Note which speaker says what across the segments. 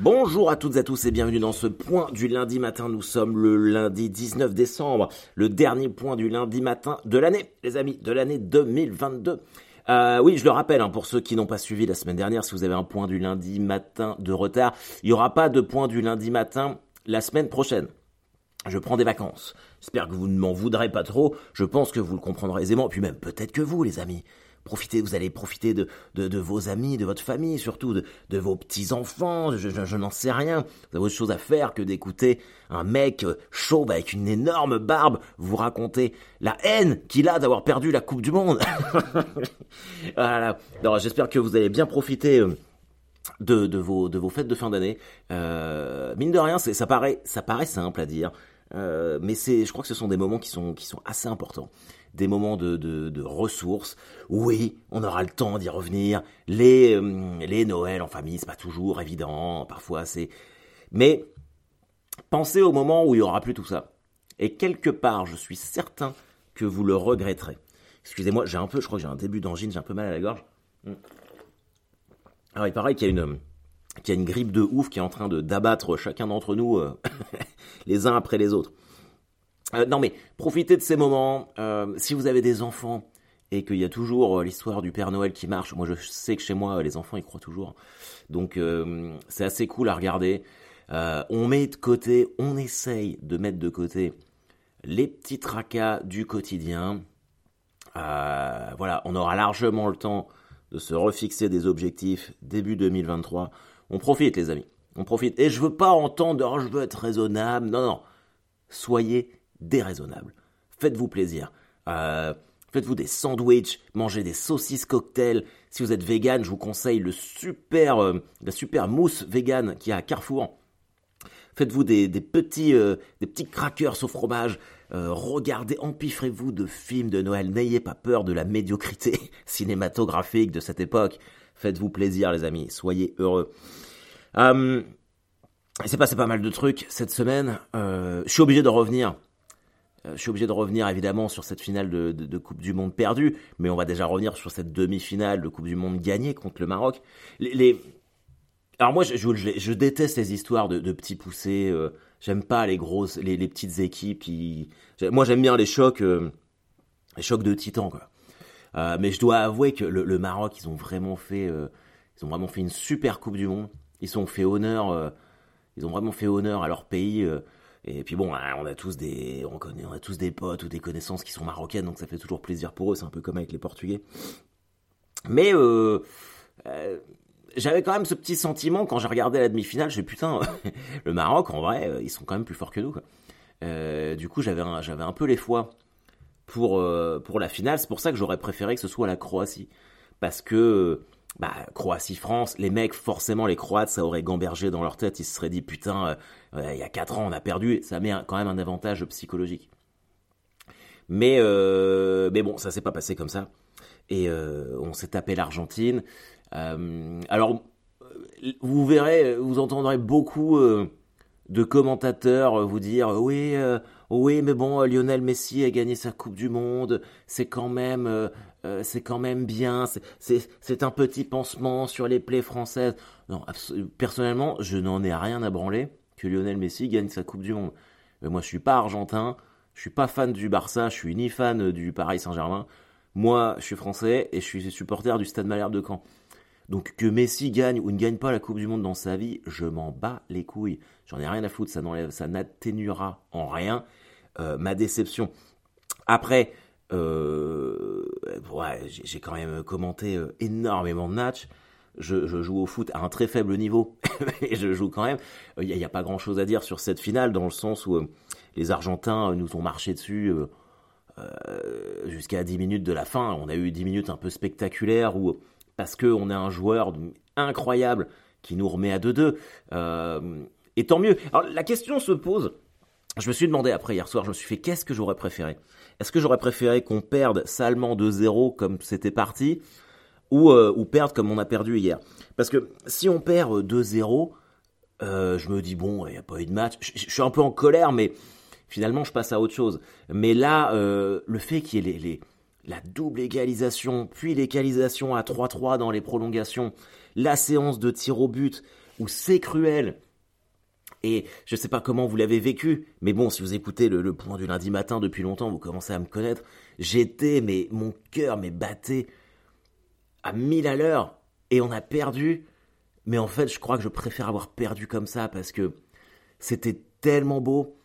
Speaker 1: Bonjour à toutes et à tous et bienvenue dans ce point du lundi matin. Nous sommes le lundi 19 décembre, le dernier point du lundi matin de l'année, les amis, de l'année 2022. Euh, oui, je le rappelle, hein, pour ceux qui n'ont pas suivi la semaine dernière, si vous avez un point du lundi matin de retard, il n'y aura pas de point du lundi matin la semaine prochaine. Je prends des vacances. J'espère que vous ne m'en voudrez pas trop. Je pense que vous le comprendrez aisément. Puis même peut-être que vous, les amis. Profitez, vous allez profiter de, de, vos amis, de votre famille, surtout de, vos petits-enfants, je, n'en sais rien. Vous avez autre chose à faire que d'écouter un mec chauve avec une énorme barbe vous raconter la haine qu'il a d'avoir perdu la Coupe du Monde. voilà. j'espère que vous allez bien profiter euh, de, de, vos, de vos fêtes de fin d'année. Euh, mine de rien, ça paraît, ça paraît simple à dire. Euh, mais c'est, je crois que ce sont des moments qui sont, qui sont assez importants des moments de, de, ressources. Oui, on aura le temps d'y revenir. Les, euh, les Noëls en famille, c'est pas toujours évident. Parfois, c'est. Mais pensez au moment où il y aura plus tout ça. Et quelque part, je suis certain que vous le regretterez. Excusez-moi, j'ai un peu, je crois que j'ai un début d'angine, j'ai un peu mal à la gorge. Alors, il paraît qu'il y a une, qu'il y a une grippe de ouf qui est en train de d'abattre chacun d'entre nous euh, les uns après les autres. Euh, non mais profitez de ces moments. Euh, si vous avez des enfants et qu'il y a toujours euh, l'histoire du Père Noël qui marche, moi je sais que chez moi les enfants ils croient toujours. Donc c'est assez cool à regarder. on met de côté, on essaye de mettre de côté les petits tracas du quotidien. voilà, on aura largement le temps de se refixer des objectifs début 2023. On profite les amis, on profite. Et je veux pas entendre, oh, je veux être raisonnable. Non, non. Soyez déraisonnable. Faites-vous plaisir. Euh, faites-vous des sandwichs, mangez des saucisses cocktails. Si vous êtes vegan, je vous conseille le super, euh, la super mousse vegan qui a à Carrefour. Faites-vous des, petits, euh, des petits crackers au fromage. regardez, empiffrez-vous de films de Noël. N'ayez pas peur de la médiocrité cinématographique de cette époque. Faites-vous plaisir, les amis. Soyez heureux. il s'est passé pas mal de trucs cette semaine. je suis obligé de revenir euh, je suis obligé de revenir évidemment sur cette finale de, Coupe du Monde perdue, mais on va déjà revenir sur cette demi-finale de Coupe du Monde gagnée contre le Maroc. Alors moi, je, déteste les histoires de, petits poussés. Euh, j'aime pas les grosses, les, petites équipes qui. Moi, j'aime bien les chocs, euh, les chocs de titans, quoi. mais je dois avouer que le, Maroc, ils ont vraiment fait, ils ont vraiment fait une super Coupe du Monde. Ils ont fait honneur, ils ont vraiment fait honneur à leur pays. Et puis bon, hein, on a tous des, on a tous des potes ou des connaissances qui sont marocaines, donc ça fait toujours plaisir pour eux. C'est un peu comme avec les Portugais. Mais euh, euh, j'avais quand même ce petit sentiment quand j'ai regardé la demi-finale. Je putain, le Maroc, en vrai, euh, ils sont quand même plus forts que nous. Du coup, j'avais un, j'avais un peu les fois pour pour la finale. C'est pour ça que j'aurais préféré que ce soit la Croatie, parce que bah, Croatie-France, les mecs, forcément, les Croates, ça aurait gambergé dans leur tête. Ils se seraient dit, putain, euh, il y a 4 ans, on a perdu. Ça met quand même un avantage psychologique. Mais, euh, mais bon, ça s'est pas passé comme ça. Et euh, on s'est tapé l'Argentine. alors, vous verrez, vous entendrez beaucoup de commentateurs vous dire, oui, oui, mais bon, Lionel Messi a gagné sa Coupe du Monde. C'est quand même euh, c'est quand même bien, c'est un petit pansement sur les plaies françaises. Non, personnellement, je n'en ai rien à branler que Lionel Messi gagne sa Coupe du Monde. Euh, moi, je suis pas argentin, je suis pas fan du Barça, je suis ni fan du Paris Saint-Germain. Moi, je suis français et je suis supporter du Stade Malherbe de Caen. Donc que Messi gagne ou ne gagne pas la Coupe du Monde dans sa vie, je m'en bats les couilles. J'en ai rien à foutre, ça n'atténuera en rien euh, ma déception. Après, euh, j'ai quand même commenté euh, énormément de matchs. Je, joue au foot à un très faible niveau, et je joue quand même. Il n'y a, pas grand chose à dire sur cette finale, dans le sens où les Argentins nous ont marché dessus jusqu'à 10 minutes de la fin. On a eu 10 minutes un peu spectaculaires, où, parce qu'on a un joueur incroyable qui nous remet à 2-2. Et tant mieux. Alors la question se pose, je me suis demandé après hier soir, je me suis fait qu'est-ce que j'aurais préféré? Est-ce que j'aurais préféré qu'on perde salement 2-0 comme c'était parti ou, euh, ou perdre comme on a perdu hier? Parce que si on perd 2-0, euh, je me dis bon, il n'y a pas eu de match. Je, suis un peu en colère, mais finalement je passe à autre chose. Mais là, euh, le fait qu'il y ait la double égalisation, puis l'égalisation à 3-3 dans les prolongations, la séance de tir au but, où c'est cruel. Et je sais pas comment vous l'avez vécu, mais bon, si vous écoutez le, point du lundi matin depuis longtemps, vous commencez à me connaître. J'étais, mais mon cœur m'est batté à mille à l'heure, et on a perdu. Mais en fait, je crois que je préfère avoir perdu comme ça parce que c'était tellement beau,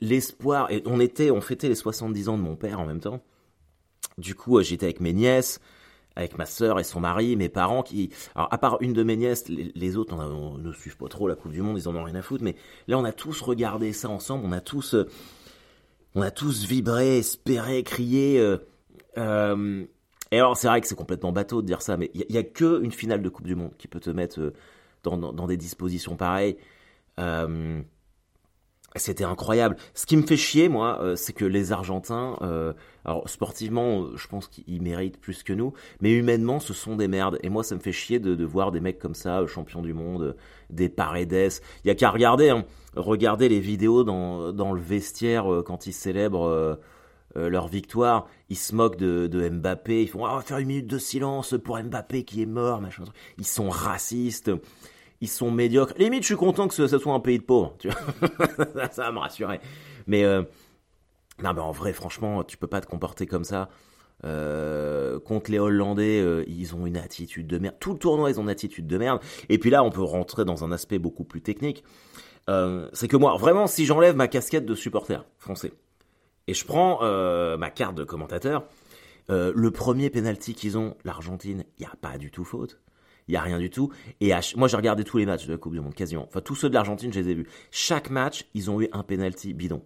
Speaker 1: l'espoir. Et on était, on fêtait les 70 ans de mon père en même temps. Du coup, euh, j'étais avec mes nièces, avec ma sœur et son mari, mes parents qui, alors à part une de mes nièces, les, autres on, ne suivent pas trop la Coupe du Monde, ils en ont rien à foutre. Mais là, on a tous regardé ça ensemble, on a tous, euh, on a tous vibré, espéré, crié. Euh, et alors, c'est vrai que c'est complètement bateau de dire ça, mais il n'y a, que une finale de Coupe du Monde qui peut te mettre dans, dans, des dispositions pareilles. Euh, c'était incroyable. Ce qui me fait chier, moi, euh, c'est que les Argentins, euh, alors sportivement, je pense qu'ils méritent plus que nous, mais humainement, ce sont des merdes. Et moi, ça me fait chier de, voir des mecs comme ça, champions du monde, des Paredes. Il y a qu'à regarder, hein, regarder les vidéos dans, dans le vestiaire quand ils célèbrent leur victoire. Ils se moquent de, de Mbappé. Ils font, ah, on va faire une minute de silence pour Mbappé qui est mort, machin. Ils sont racistes ils sont médiocres. Limite, je suis content que ce, soit un pays de pauvres. Ça, va me rassurer. Mais euh, non, mais en vrai, franchement, tu peux pas te comporter comme ça. Euh, contre les Hollandais, euh, ils ont une attitude de merde. Tout le tournoi, ils ont une attitude de merde. Et puis là, on peut rentrer dans un aspect beaucoup plus technique. c'est que moi, vraiment, si j'enlève ma casquette de supporter français et je prends ma carte de commentateur, le premier penalty qu'ils ont, l'Argentine, il n'y a pas du tout faute il y a rien du tout. Et moi, j'ai regardé tous les matchs de la Coupe du Monde, quasiment. Enfin, tous ceux de l'Argentine, je les ai vus. Chaque match, ils ont eu un penalty bidon.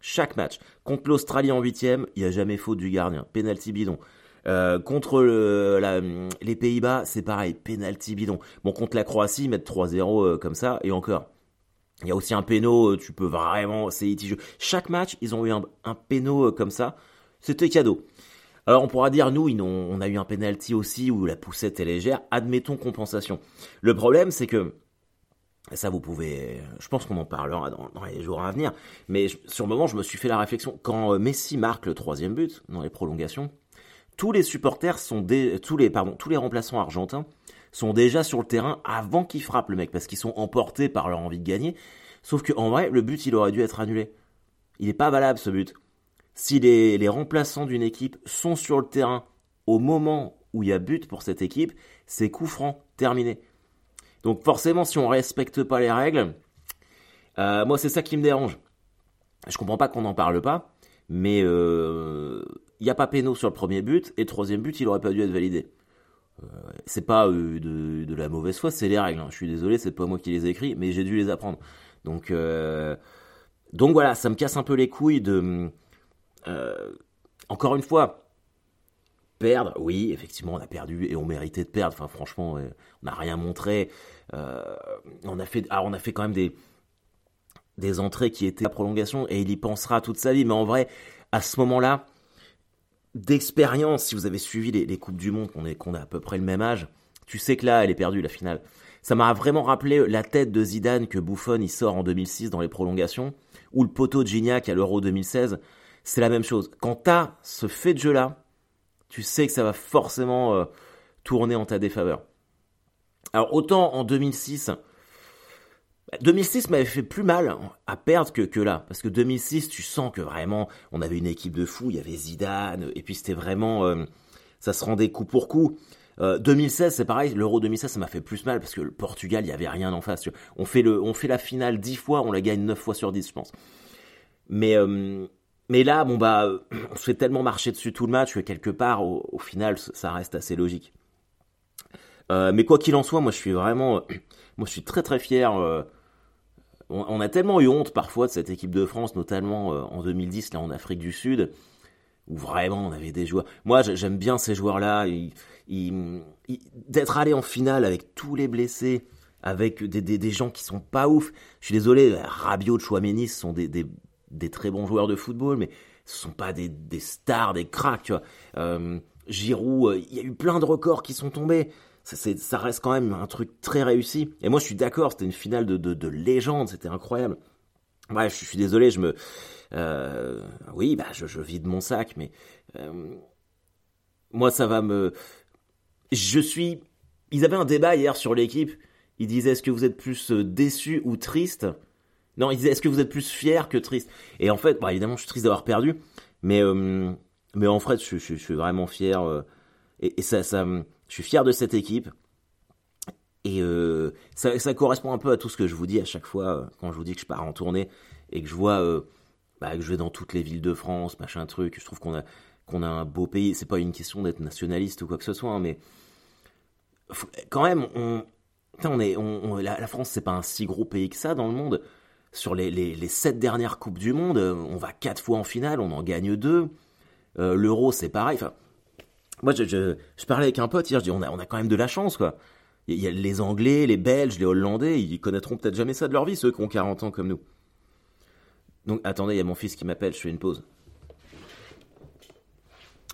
Speaker 1: Chaque match. Contre l'Australie en huitième, il n'y a jamais faute du gardien. Penalty bidon. Euh, contre les Pays-Bas, c'est pareil, penalty bidon. Bon, contre la Croatie, ils mettent 3-0 euh, comme ça, et encore. Il y a aussi un péno, euh, tu peux vraiment, c'est litigieux. Chaque match, ils ont eu un, un comme ça. C'était cadeau. Alors on pourra dire, nous, on a eu un penalty aussi où la poussette est légère, admettons compensation. Le problème, c'est que, ça vous pouvez, je pense qu'on en parlera dans, les jours à venir, mais sur le moment, je me suis fait la réflexion, quand euh, Messi marque le troisième but dans les prolongations, tous les supporters sont tous les, pardon, tous les remplaçants argentins sont déjà sur le terrain avant qu'ils frappent le mec, parce qu'ils sont emportés par leur envie de gagner. Sauf qu'en vrai, le but, il aurait dû être annulé. Il n'est pas valable ce but si les, remplaçants d'une équipe sont sur le terrain au moment où il y a but pour cette équipe, c'est coup franc, terminé. Donc forcément, si on respecte pas les règles, euh, moi c'est ça qui me dérange. Je comprends pas qu'on n'en parle pas, mais il euh, n'y a pas péno sur le premier but, et troisième but, il aurait pas dû être validé. Euh, c'est pas de, la mauvaise foi, c'est les règles. Hein. Je suis désolé, c'est pas moi qui les ai mais j'ai dû les apprendre. Donc, donc voilà, ça me casse un peu les couilles de euh, encore une fois, perdre, oui, effectivement, on a perdu et on méritait de perdre. Enfin, franchement, euh, on n'a rien montré. Euh, on a fait, on a fait quand même des des entrées qui étaient à prolongation et il y pensera toute sa vie. Mais en vrai, à ce moment-là, d'expérience, si vous avez suivi les, coupes du monde, qu'on est a à peu près le même âge, tu sais que là, elle est perdue la finale. Ça m'a vraiment rappelé la tête de Zidane que Buffon il sort en 2006 dans les prolongations, ou le poteau de Gignac à l'Euro 2016 c'est la même chose. Quand tu as ce fait de jeu-là, tu sais que ça va forcément euh, tourner en ta défaveur. Alors autant en 2006, 2006 bah, m'avait fait plus mal à perdre que, que là. Parce que 2006, tu sens que vraiment, on avait une équipe de fous, il y avait Zidane, et puis c'était vraiment... Euh, ça se rendait coup pour coup. 2016, euh, c'est pareil, l'Euro 2016, ça m'a fait plus mal parce que le Portugal, il y avait rien en face. On fait, le, on fait la finale 10 fois, on la gagne 9 fois sur 10, je pense. Mais mais là, bon bah, on se fait tellement marcher dessus tout le match que quelque part, au, final, ça reste assez logique. Euh, mais quoi qu'il en soit, moi je suis vraiment, moi je suis très très fier. Euh, on, a tellement eu honte parfois de cette équipe de France, notamment euh, en 2010 là en Afrique du Sud, où vraiment on avait des joueurs. Moi j'aime bien ces joueurs-là, d'être allé en finale avec tous les blessés, avec des, des, gens qui sont pas ouf. Je suis désolé, Rabiot, Chouameni sont des, des des très bons joueurs de football, mais ce sont pas des, stars, des cracks, tu. Euh, Giroud, euh, il y a eu plein de records qui sont tombés. Ça, ça reste quand même un truc très réussi. Et moi, je suis d'accord, c'était une finale de, de, légende, c'était incroyable. Ouais, je, suis désolé, je me... Euh, oui, bah, je, je, vide mon sac, mais... moi, ça va me... Je suis... Ils avaient un débat hier sur l'équipe, il disait est-ce que vous êtes plus déçu ou triste Non, il disait est-ce que vous êtes plus fier que triste? Et en fait, bah, évidemment, je suis triste d'avoir perdu, mais mais en fait, je, suis vraiment fier. et, ça, ça, je suis fier de cette équipe. Et ça, ça, correspond un peu à tout ce que je vous dis à chaque fois quand je vous dis que je pars en tournée et que je vois bah, que je vais dans toutes les villes de France, machin truc. Je trouve qu'on a a un beau pays. C'est pas une question d'être nationaliste ou quoi que ce soit, hein, mais quand même, on, on est, on, la, France, c'est pas un si gros pays que ça dans le monde. Sur les, les, sept dernières coupes du monde, on va quatre fois en finale, on en gagne deux. Euh, L'euro, c'est pareil. Enfin, moi, je, je, je, parlais avec un pote hier, je dis, on a, on a quand même de la chance, quoi. Il y a les Anglais, les Belges, les Hollandais, ils connaîtront peut-être jamais ça de leur vie, ceux qui ont 40 ans comme nous. Donc, attendez, il y a mon fils qui m'appelle, je fais une pause.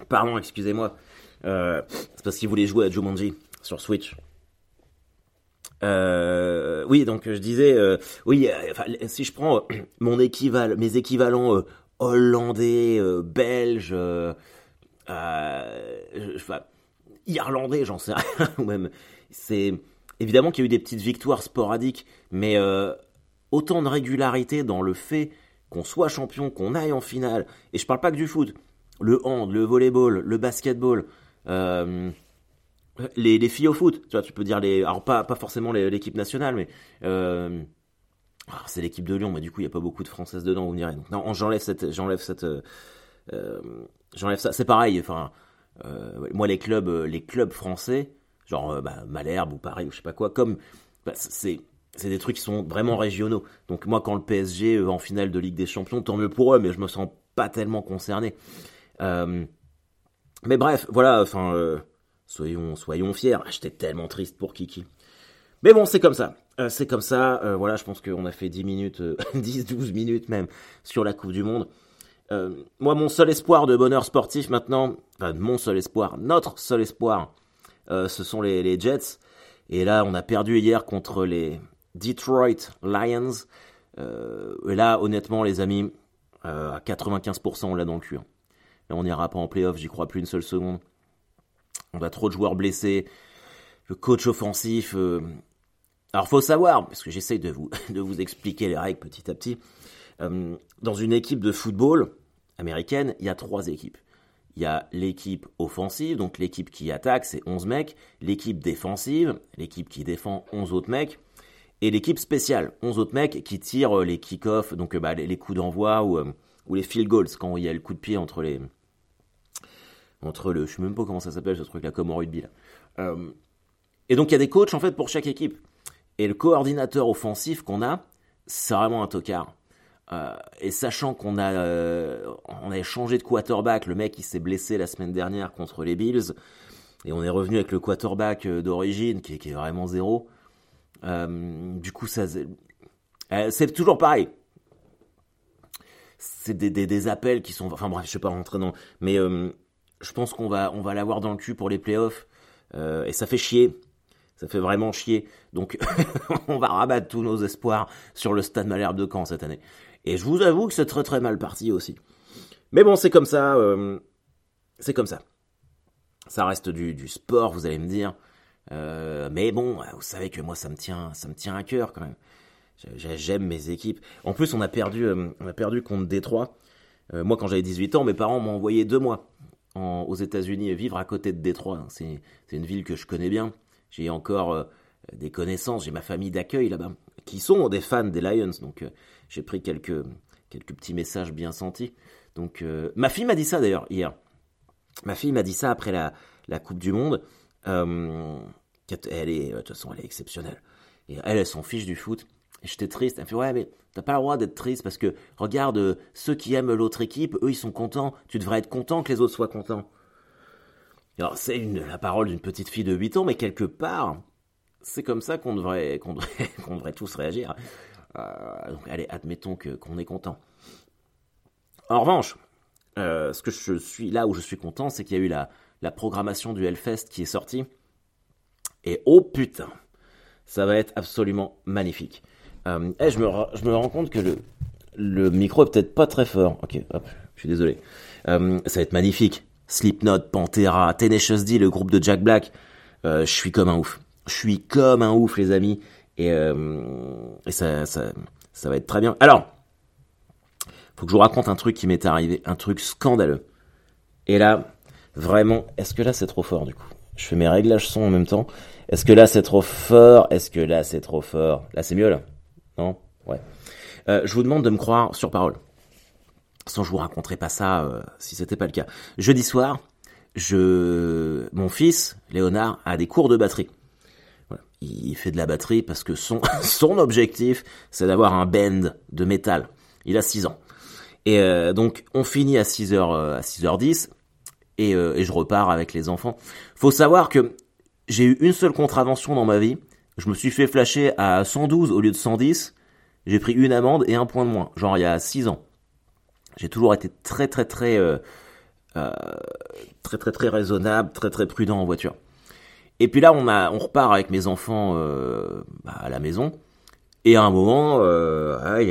Speaker 1: Pardon, excusez-moi. Euh, c'est parce qu'il voulait jouer à Jumanji sur Switch. Euh, oui, donc je disais, euh, oui, si je prends mon équivalent, mes équivalents hollandais, belges, irlandais, j'en sais rien, ou même, c'est évidemment qu'il y a eu des petites victoires sporadiques, mais autant de régularité dans le fait qu'on soit champion, qu'on aille en finale, et je parle pas que du foot, le hand, le volleyball, le basketball, euh, les, filles au foot, tu vois, tu peux dire les, alors pas pas forcément l'équipe nationale, mais euh, c'est l'équipe de Lyon, mais du coup il y a pas beaucoup de françaises dedans, vous me direz. Donc, non, j'enlève cette, j'enlève cette, euh, j'enlève ça. C'est pareil, enfin, moi les clubs, les clubs français, genre bah, Malherbe ou Paris ou je sais pas quoi, comme bah, c'est c'est des trucs qui sont vraiment régionaux. Donc moi, quand le PSG en finale de Ligue des Champions, tant mieux pour eux, mais je me sens pas tellement concerné. Euh, mais bref, voilà, enfin, euh, soyons, soyons fiers. J'étais tellement triste pour Kiki. Mais bon, c'est comme ça. Euh, c'est comme ça. voilà, je pense qu'on a fait 10 minutes, 10, 12 minutes même sur la Coupe du Monde. moi, mon seul espoir de bonheur sportif maintenant, enfin, mon seul espoir, notre seul espoir, ce sont les, Jets. Et là, on a perdu hier contre les Detroit Lions. et là, honnêtement, les amis, à 95%, on l'a dans le cul. Hein on n'ira pas en playoff, j'y crois plus une seule seconde. On a trop de joueurs blessés. Le coach offensif. Euh... Alors faut savoir, parce que j'essaye de vous, de vous expliquer les règles petit à petit. Euh, dans une équipe de football américaine, il y a trois équipes. Il y a l'équipe offensive, donc l'équipe qui attaque, c'est 11 mecs. L'équipe défensive, l'équipe qui défend 11 autres mecs. Et l'équipe spéciale, 11 autres mecs qui tirent les kick-offs, donc bah, les, coups d'envoi euh, ou les field goals, quand il y a le coup de pied entre les, entre le, je sais même pas comment ça s'appelle ce truc là, comme au rugby là. Euh, et donc il y a des coachs en fait pour chaque équipe. Et le coordinateur offensif qu'on a, c'est vraiment un tocard. Euh, et sachant qu'on a, euh, on a changé de quarterback, le mec il s'est blessé la semaine dernière contre les Bills, et on est revenu avec le quarterback d'origine qui, est vraiment zéro. du coup ça, c'est toujours pareil. C'est des, des, des, appels qui sont, enfin bref, je sais pas rentrer dans, mais je pense qu'on va, on va l'avoir dans le cul pour les playoffs. Euh, et ça fait chier. Ça fait vraiment chier. Donc, on va rabattre tous nos espoirs sur le stade Malherbe de Caen cette année. Et je vous avoue que c'est très très mal parti aussi. Mais bon, c'est comme ça. Euh, c'est comme ça. Ça reste du, sport, vous allez me dire. Euh, mais bon, vous savez que moi, ça me tient, ça me tient à cœur quand même. J'aime mes équipes. En plus, on a perdu, on a perdu contre Détroit. moi, quand j'avais 18 ans, mes parents m'ont envoyé deux mois aux États-Unis vivre à côté de Détroit. Hein. C'est, une ville que je connais bien. J'ai encore euh, des connaissances, j'ai ma famille d'accueil là-bas, qui sont des fans des Lions. Donc euh, j'ai pris quelques, quelques petits messages bien sentis. Donc euh, ma fille m'a dit ça d'ailleurs hier. Ma fille m'a dit ça après la, la Coupe du Monde. elle est, de toute façon, elle est exceptionnelle. Et elle s'en fiche du foot. Et j'étais triste. Elle me fait ouais mais t'as pas le droit d'être triste parce que regarde euh, ceux qui aiment l'autre équipe, eux ils sont contents. Tu devrais être content que les autres soient contents. Alors c'est la parole d'une petite fille de 8 ans, mais quelque part c'est comme ça qu'on devrait qu'on devrait, devrait tous réagir. Euh, donc allez admettons que qu'on est content. En revanche, euh, ce que je suis là où je suis content, c'est qu'il y a eu la la programmation du Hellfest qui est sortie. Et oh putain, ça va être absolument magnifique. Euh, eh, je, me, rends compte que le, micro est peut-être pas très fort. Ok, hop, je suis désolé. Euh, ça va être magnifique. Slipknot, Pantera, Tenacious D, le groupe de Jack Black. Euh, je suis comme un ouf. Je suis comme un ouf, les amis. Et, euh, ça, ça va être très bien. Alors, faut que je vous raconte un truc qui m'est arrivé, un truc scandaleux. Et là, vraiment, est-ce que là c'est trop fort du coup? Je fais mes réglages son en même temps. Est-ce que là c'est trop fort? Est-ce que là c'est trop fort? Là c'est mieux là Euh, je vous demande de me croire sur parole. Sans je vous raconterai pas ça euh, si c'était pas le cas. Jeudi soir, je, mon fils Léonard a des cours de batterie. Il fait de la batterie parce que son objectif c'est d'avoir un bend de métal. Il a 6 ans. Et euh, donc on finit à 6h euh, à 6h10 et, euh, et je repars avec les enfants. Faut savoir que j'ai eu une seule contravention dans ma vie. Je me suis fait flasher à 112 au lieu de 110. J'ai pris une amende et un point de moins. Genre il y a 6 ans. J'ai toujours été très très très euh, euh, très très très raisonnable, très très prudent en voiture. Et puis là on a on repart avec mes enfants euh, bah, à la maison. Et à un moment, euh, il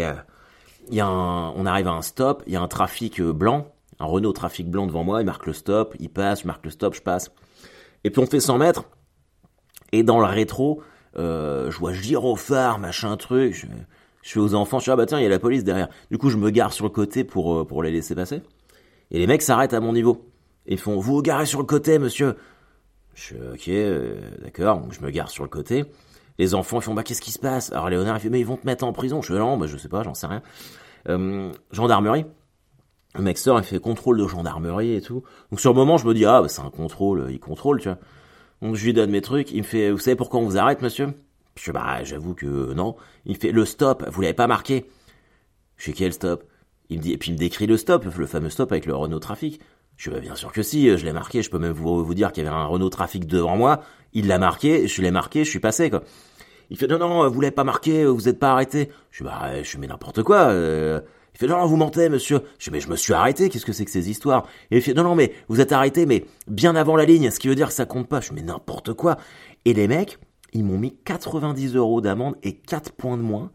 Speaker 1: y a on arrive à un stop, il y a un trafic blanc, un Renault trafic blanc devant moi, il marque le stop, il passe, je marque le stop, je passe. Et puis on fait 100 mètres, et dans le rétro, euh, je vois gyrophare, machin truc, je, fais aux enfants, je dis ah bah tiens, il y a la police derrière. Du coup, je me gare sur le côté pour, euh, pour les laisser passer. Et les mecs s'arrêtent à mon niveau. Et ils font, vous vous garez sur le côté, monsieur. Je suis ok, euh, d'accord, donc je me gare sur le côté. Les enfants ils font bah qu'est-ce qui se passe? Alors Léonard il fait mais ils vont te mettre en prison. Je fais non, bah je sais pas, j'en sais rien. Gendarmerie. Le mec sort, il fait contrôle de gendarmerie et tout. Donc sur le moment, je me dis ah bah, c'est un contrôle, il contrôle, tu vois. Donc je lui donne mes trucs, il me fait vous savez pourquoi on vous arrête, monsieur? Je fais bah j'avoue que non. Il me fait le stop, vous l'avez pas marqué. Je fais quel stop? Il me dit et puis il me décrit le stop, le fameux stop avec le Renault Trafic. Je fais bah, bien sûr que si, je l'ai marqué, je peux même vous, dire qu'il y avait un Renault Trafic devant moi, il l'a marqué, je l'ai marqué, je suis passé quoi. Il fait non non, vous l'avez pas marqué, vous êtes pas arrêté. Je suis bah je mets n'importe quoi. Euh... Il fait non vous mentez monsieur. Je dis mais je me suis arrêté, qu'est-ce que c'est que ces histoires? Et il fait non non mais vous êtes arrêté mais bien avant la ligne, ce qui veut dire que ça compte pas. Je dis mais n'importe quoi. Et les mecs, ils m'ont mis 90 euros d'amende et 4 points de moins.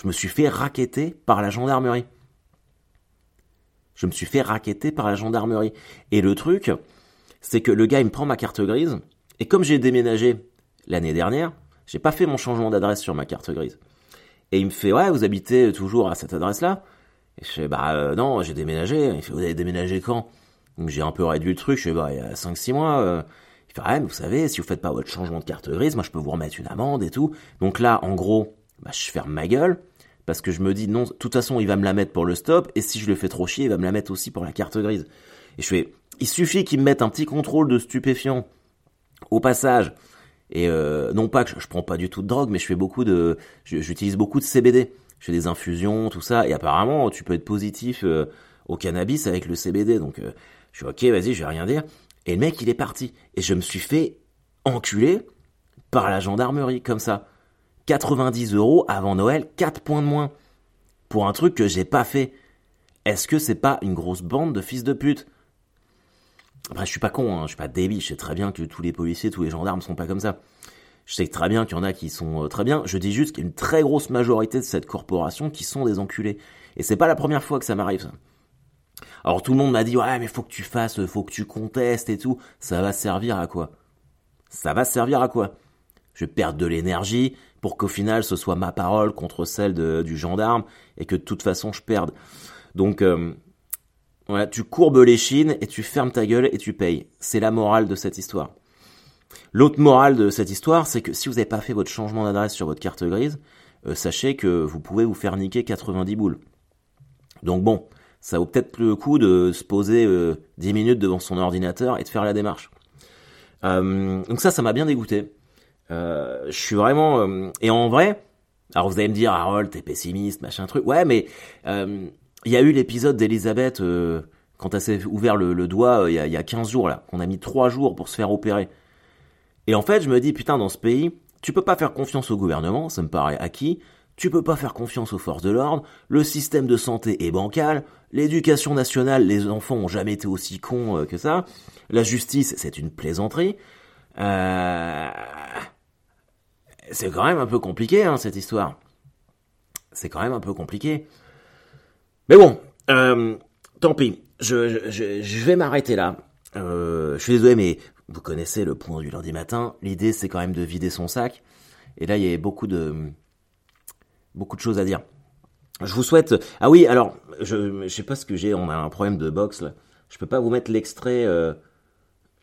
Speaker 1: Je me suis fait raqueter par la gendarmerie. Je me suis fait raqueter par la gendarmerie. Et le truc, c'est que le gars, il me prend ma carte grise. Et comme j'ai déménagé l'année dernière, j'ai pas fait mon changement d'adresse sur ma carte grise. Et il me fait ouais, vous habitez toujours à cette adresse-là? Et je fais bah euh, non, j'ai déménagé. Il fait vous avez déménagé quand? J'ai un peu réduit le truc. Je fais bah il y a 5-6 mois. Euh. Il fait ouais, mais vous savez, si vous faites pas votre changement de carte grise, moi je peux vous remettre une amende et tout. Donc là, en gros, bah, je ferme ma gueule parce que je me dis non, de toute façon il va me la mettre pour le stop et si je le fais trop chier, il va me la mettre aussi pour la carte grise. Et je fais il suffit qu'il me mette un petit contrôle de stupéfiant au passage et euh, non pas que je, prends pas du tout de drogue, mais je fais beaucoup de, j'utilise beaucoup de CBD. Je fais des infusions, tout ça. Et apparemment, tu peux être positif euh, au cannabis avec le CBD. Donc, euh, je suis ok, vas-y, je vais rien dire. Et le mec, il est parti. Et je me suis fait enculer par la gendarmerie, comme ça. 90 euros avant Noël, 4 points de moins. Pour un truc que j'ai pas fait. Est-ce que c'est pas une grosse bande de fils de pute? Après, je suis pas con, hein, je suis pas débile, je sais très bien que tous les policiers, tous les gendarmes sont pas comme ça. Je sais très bien qu'il y en a qui sont euh, très bien. Je dis juste qu'il y a une très grosse majorité de cette corporation qui sont des enculés. Et c'est pas la première fois que ça m'arrive, ça. Alors tout le monde m'a dit, ouais, mais faut que tu fasses, faut que tu contestes et tout. Ça va servir à quoi? Ça va servir à quoi? Je vais perdre de l'énergie pour qu'au final ce soit ma parole contre celle du gendarme et que de toute façon je perde. Donc, euh, tu courbes les chines et tu fermes ta gueule et tu payes. C'est la morale de cette histoire. L'autre morale de cette histoire, c'est que si vous n'avez pas fait votre changement d'adresse sur votre carte grise, euh, sachez que vous pouvez vous faire niquer 90 boules. Donc bon, ça vaut peut-être le coup de se poser euh, 10 minutes devant son ordinateur et de faire la démarche. Euh, donc ça, ça m'a bien dégoûté. Euh, je suis vraiment... euh, et en vrai, alors vous allez me dire, Harold, t'es pessimiste, machin truc. Ouais, mais euh, il y a eu l'épisode d'Elisabeth euh, quand elle s'est ouvert le, le doigt euh, il, y a, il y a 15 jours là, qu'on a mis 3 jours pour se faire opérer. Et en fait, je me dis putain dans ce pays, tu peux pas faire confiance au gouvernement, ça me paraît acquis. Tu peux pas faire confiance aux forces de l'ordre, le système de santé est bancal, l'éducation nationale, les enfants ont jamais été aussi cons euh, que ça, la justice, c'est une plaisanterie. Euh... C'est quand même un peu compliqué, hein, cette histoire. C'est quand même un peu compliqué. Mais bon, euh, tant pis. Je, je, je vais m'arrêter là. Euh, je suis désolé, mais vous connaissez le point du lundi matin. L'idée, c'est quand même de vider son sac. Et là, il y a beaucoup de, beaucoup de choses à dire. Je vous souhaite. Ah oui, alors, je, je sais pas ce que j'ai. On a un problème de box là. Je peux pas vous mettre l'extrait, euh,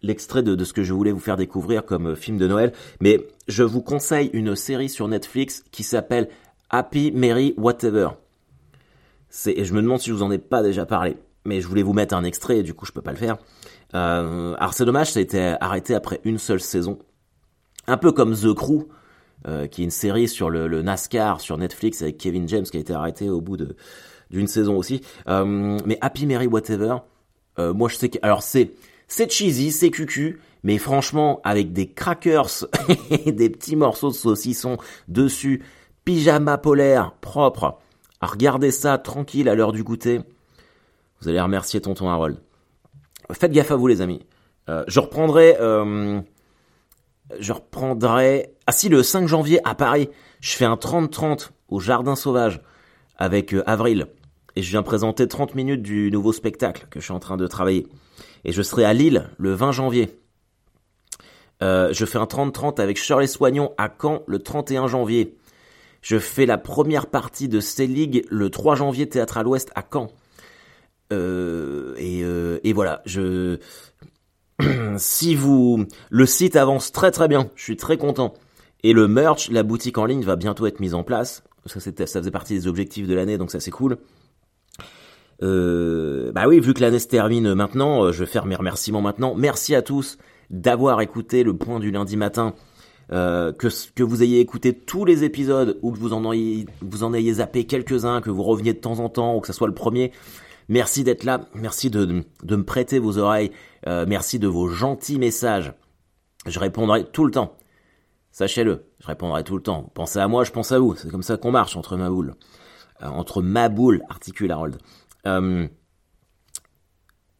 Speaker 1: l'extrait de, de, ce que je voulais vous faire découvrir comme film de Noël. Mais je vous conseille une série sur Netflix qui s'appelle Happy Merry Whatever. Et je me demande si je vous en ai pas déjà parlé. Mais je voulais vous mettre un extrait du coup je peux pas le faire. Euh, alors c'est dommage, ça a été arrêté après une seule saison. Un peu comme The Crew, euh, qui est une série sur le, le, NASCAR sur Netflix avec Kevin James qui a été arrêté au bout de d'une saison aussi. Euh, mais Happy Mary Whatever, euh, moi je sais que alors c'est c'est cheesy, c'est cucu, mais franchement avec des crackers et des petits morceaux de saucisson dessus, pyjama polaire propre. À regarder ça tranquille à l'heure du goûter. Vous allez remercier tonton Harold. Faites gaffe à vous les amis. Euh, je reprendrai euh, je reprendrai. Ah si, le 5 janvier à Paris, je fais un 30-30 au Jardin Sauvage avec euh, Avril. Et je viens présenter 30 minutes du nouveau spectacle que je suis en train de travailler. Et je serai à Lille le 20 janvier. Je fais un 30-30 avec Shirley Soignon à Caen le 31 janvier. Je fais la première partie de C-League le 3 janvier Théâtre à l'Ouest à Caen. Euh, et, euh, et, voilà, je si vous le site avance très très bien, je suis très content. Et le merch, la boutique en ligne va bientôt être mise en place. Ça, ça faisait partie des objectifs de l'année, donc ça c'est cool. Euh, bah oui, vu que l'année se termine maintenant, je vais faire mes remerciements maintenant. Merci à tous d'avoir écouté le point du lundi matin. Euh, que, que vous ayez écouté tous les épisodes ou que vous en ayez, vous en ayez zappé quelques-uns, que vous reveniez de temps en temps ou que ce soit le premier. Merci d'être là, merci de, de, me prêter vos oreilles, euh, merci de vos gentils messages. Je répondrai tout le temps. Sachez-le, je répondrai tout le temps. Pensez à moi, je pense à vous. C'est comme ça qu'on marche entre ma boule. Euh, entre ma boule, articule Harold. Euh,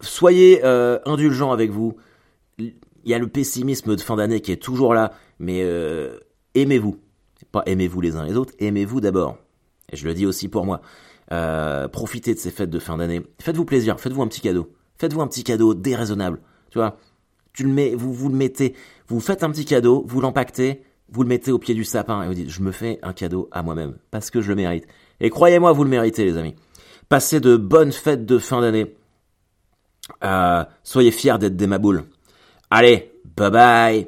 Speaker 1: soyez euh, indulgents avec vous. Il y a le pessimisme de fin d'année qui est toujours là, mais euh, aimez-vous. Pas aimez-vous les uns les autres, aimez-vous d'abord. Et je le dis aussi pour moi. Euh, profitez de ces fêtes de fin d'année. Faites-vous plaisir, faites-vous un petit cadeau. Faites-vous un petit cadeau déraisonnable. Tu vois, tu le mets, vous le mettez, vous faites un petit cadeau, vous l'empaquetez, vous le mettez au pied du sapin et vous dites je me fais un cadeau à moi-même parce que je le mérite. Et croyez-moi, vous le méritez les amis. Passez de bonnes fêtes de fin d'année. Euh, soyez fiers d'être des maboules. Allez, bye bye